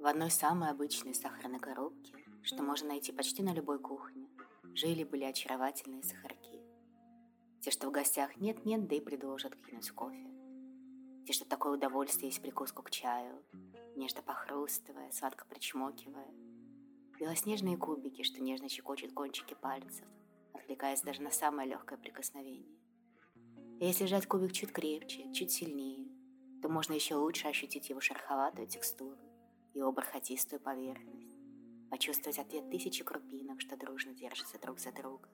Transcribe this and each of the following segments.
В одной самой обычной сахарной коробке, что можно найти почти на любой кухне, жили-были очаровательные сахарки. Те, что в гостях нет-нет, да и предложат кинуть кофе. Те, что такое удовольствие есть прикуску к чаю, нежно похрустывая, сладко причмокивая. Белоснежные кубики, что нежно щекочут кончики пальцев, отвлекаясь даже на самое легкое прикосновение. И если сжать кубик чуть крепче, чуть сильнее, то можно еще лучше ощутить его шероховатую текстуру, его бархатистую поверхность, почувствовать ответ тысячи крупинок, что дружно держатся друг за друга.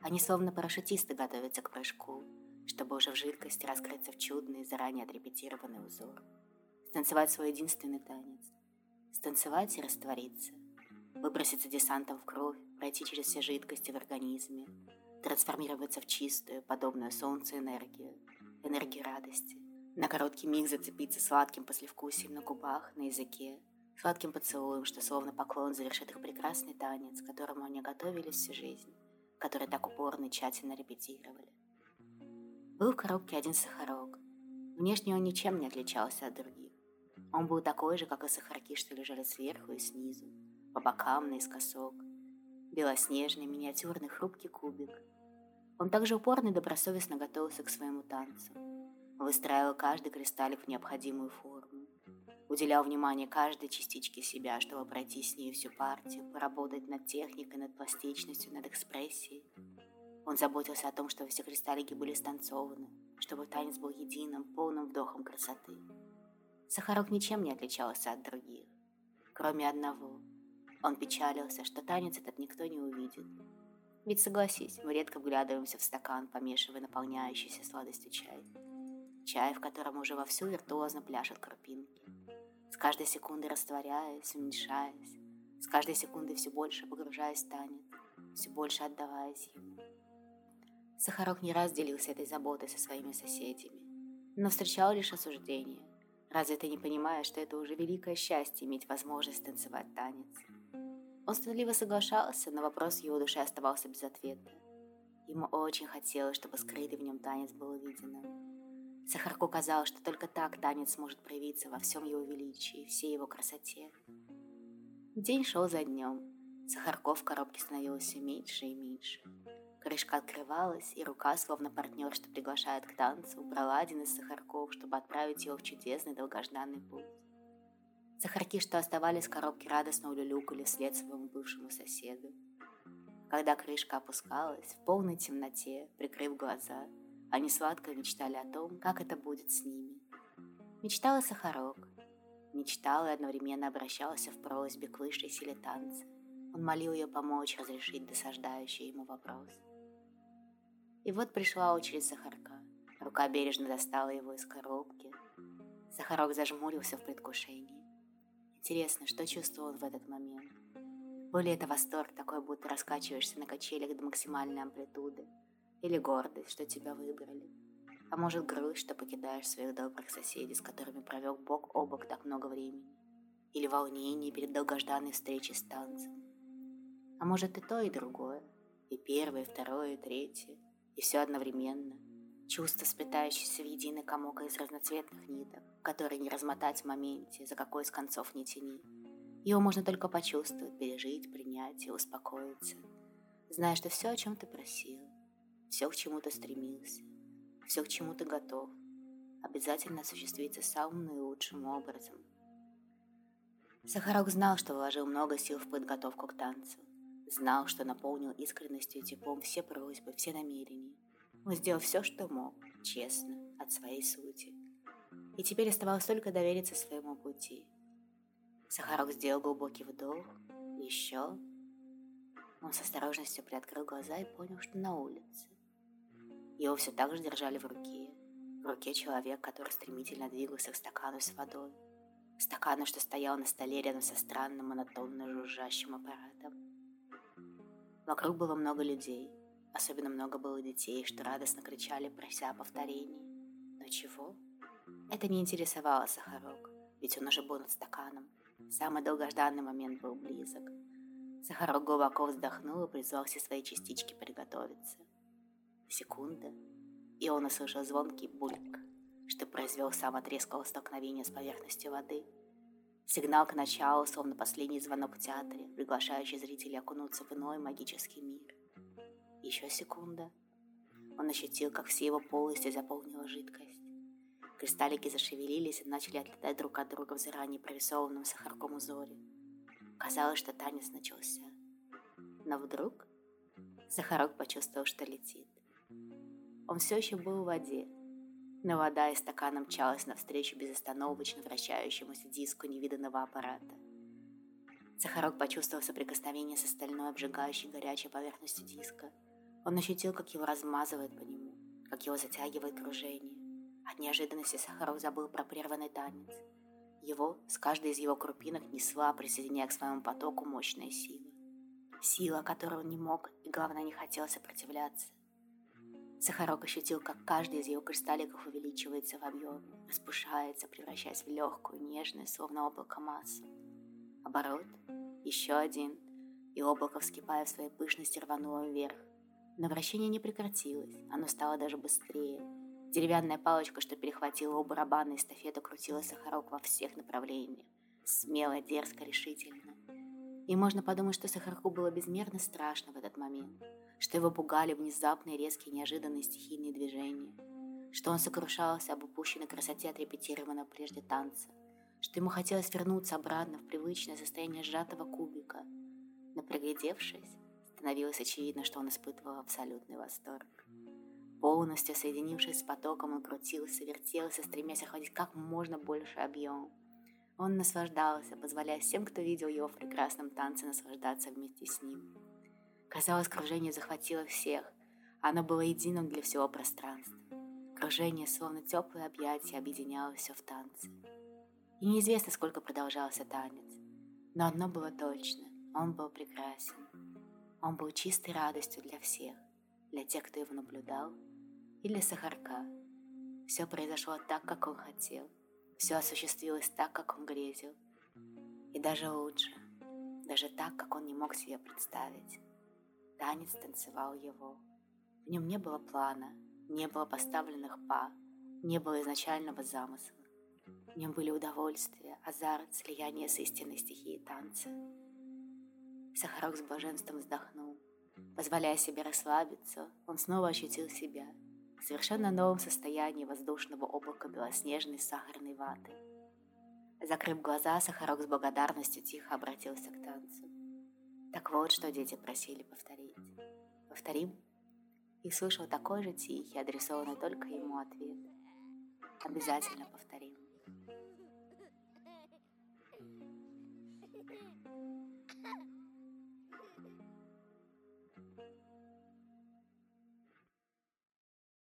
Они словно парашютисты готовятся к прыжку, чтобы уже в жидкости раскрыться в чудный, заранее отрепетированный узор. Станцевать свой единственный танец. Станцевать и раствориться. Выброситься десантом в кровь, пройти через все жидкости в организме, трансформироваться в чистую, подобную солнцу энергию, энергию радости, на короткий миг зацепиться сладким послевкусием на губах, на языке, сладким поцелуем, что словно поклон завершит их прекрасный танец, к которому они готовились всю жизнь, который так упорно и тщательно репетировали. Был в коробке один сахарок. Внешне он ничем не отличался от других. Он был такой же, как и сахарки, что лежали сверху и снизу, по бокам, наискосок. Белоснежный, миниатюрный, хрупкий кубик. Он также упорно и добросовестно готовился к своему танцу, выстраивал каждый кристаллик в необходимую форму, уделял внимание каждой частичке себя, чтобы пройти с ней всю партию, поработать над техникой, над пластичностью, над экспрессией. Он заботился о том, чтобы все кристаллики были станцованы, чтобы танец был единым, полным вдохом красоты. Сахарок ничем не отличался от других, кроме одного. Он печалился, что танец этот никто не увидит. Ведь согласись, мы редко вглядываемся в стакан, помешивая наполняющийся сладостью чай чай, в котором уже вовсю виртуозно пляшут крупинки, с каждой секундой растворяясь, уменьшаясь, с каждой секундой все больше погружаясь в танец, все больше отдаваясь ему. Сахарок не раз делился этой заботой со своими соседями, но встречал лишь осуждение. Разве ты не понимаешь, что это уже великое счастье иметь возможность танцевать танец? Он стыдливо соглашался, но вопрос в его душе оставался без ответа. Ему очень хотелось, чтобы скрытый в нем танец был увиденным. Сахарку казалось, что только так танец сможет проявиться во всем его величии, всей его красоте. День шел за днем. Сахарков в коробке становилось все меньше и меньше. Крышка открывалась, и рука, словно партнер, что приглашает к танцу, брала один из сахарков, чтобы отправить его в чудесный долгожданный путь. Сахарки, что оставались в коробке, радостно улюлюкали вслед своему бывшему соседу. Когда крышка опускалась, в полной темноте, прикрыв глаза, они сладко мечтали о том, как это будет с ними. Мечтала Сахарок. Мечтала и одновременно обращался в просьбе к высшей силе танца. Он молил ее помочь разрешить досаждающий ему вопрос. И вот пришла очередь Сахарка. Рука бережно достала его из коробки. Сахарок зажмурился в предвкушении. Интересно, что чувствовал он в этот момент? Был ли это восторг такой, будто раскачиваешься на качелях до максимальной амплитуды, или гордость, что тебя выбрали. А может грусть, что покидаешь своих добрых соседей, с которыми провел бок о бок так много времени. Или волнение перед долгожданной встречей с танцем. А может и то, и другое. И первое, и второе, и третье. И все одновременно. Чувство, сплетающееся в единый комок из разноцветных ниток, которые не размотать в моменте, за какой из концов не тяни. Его можно только почувствовать, пережить, принять и успокоиться, зная, что все, о чем ты просил, все, к чему ты стремился, все, к чему ты готов, обязательно осуществится самым наилучшим образом. Сахарок знал, что вложил много сил в подготовку к танцу. Знал, что наполнил искренностью и теплом все просьбы, все намерения. Он сделал все, что мог, честно, от своей сути. И теперь оставалось только довериться своему пути. Сахарок сделал глубокий вдох, еще. Он с осторожностью приоткрыл глаза и понял, что на улице. Его все так же держали в руке. В руке человек, который стремительно двигался к стакану с водой. Стакану, что стоял на столе рядом со странным монотонно жужжащим аппаратом. Вокруг было много людей. Особенно много было детей, что радостно кричали, прося повторений. Но чего? Это не интересовало Сахарок, ведь он уже был над стаканом. Самый долгожданный момент был близок. Сахарок глубоко вздохнул и призвал все свои частички приготовиться. Секунда, и он услышал звонкий бульк, что произвел сам от столкновения с поверхностью воды. Сигнал к началу, словно последний звонок в театре, приглашающий зрителей окунуться в иной магический мир. Еще секунда. Он ощутил, как все его полости заполнила жидкость. Кристаллики зашевелились и начали отлетать друг от друга в заранее прорисованном сахарком узоре. Казалось, что танец начался. Но вдруг Сахарок почувствовал, что летит. Он все еще был в воде, но вода из стакана мчалась навстречу безостановочно вращающемуся диску невиданного аппарата. Сахарок почувствовал соприкосновение с остальной обжигающей горячей поверхностью диска. Он ощутил, как его размазывает по нему, как его затягивает кружение. От неожиданности Сахарок забыл про прерванный танец. Его с каждой из его крупинок несла, присоединяя к своему потоку мощная сила. Сила, которой он не мог и, главное, не хотел сопротивляться. Сахарок ощутил, как каждый из ее кристалликов увеличивается в объеме, распушается, превращаясь в легкую, нежную, словно облако массу. Оборот, еще один, и облако, вскипая в своей пышности, рвануло вверх. Но вращение не прекратилось, оно стало даже быстрее. Деревянная палочка, что перехватила у барабана эстафету, крутила Сахарок во всех направлениях. Смело, дерзко, решительно. И можно подумать, что Сахарку было безмерно страшно в этот момент – что его пугали внезапные резкие неожиданные стихийные движения, что он сокрушался об упущенной красоте отрепетированного прежде танца, что ему хотелось вернуться обратно в привычное состояние сжатого кубика. Но приглядевшись, становилось очевидно, что он испытывал абсолютный восторг. Полностью соединившись с потоком, он крутился, вертелся, стремясь охватить как можно больше объем. Он наслаждался, позволяя всем, кто видел его в прекрасном танце, наслаждаться вместе с ним. Казалось, кружение захватило всех. Оно было единым для всего пространства. Кружение, словно теплое объятие, объединяло все в танце. И неизвестно, сколько продолжался танец. Но одно было точно – он был прекрасен. Он был чистой радостью для всех, для тех, кто его наблюдал, и для Сахарка. Все произошло так, как он хотел. Все осуществилось так, как он грезил. И даже лучше, даже так, как он не мог себе представить. Танец танцевал его. В нем не было плана, не было поставленных па, не было изначального замысла. В нем были удовольствие, азарт, слияние с истинной стихией танца. Сахарок с блаженством вздохнул. Позволяя себе расслабиться, он снова ощутил себя в совершенно новом состоянии воздушного облака белоснежной сахарной ваты. Закрыв глаза, Сахарок с благодарностью тихо обратился к танцу. Так вот, что дети просили повторить. Повторим? И слышал такой же тихий, адресованный только ему ответ. Обязательно повторим.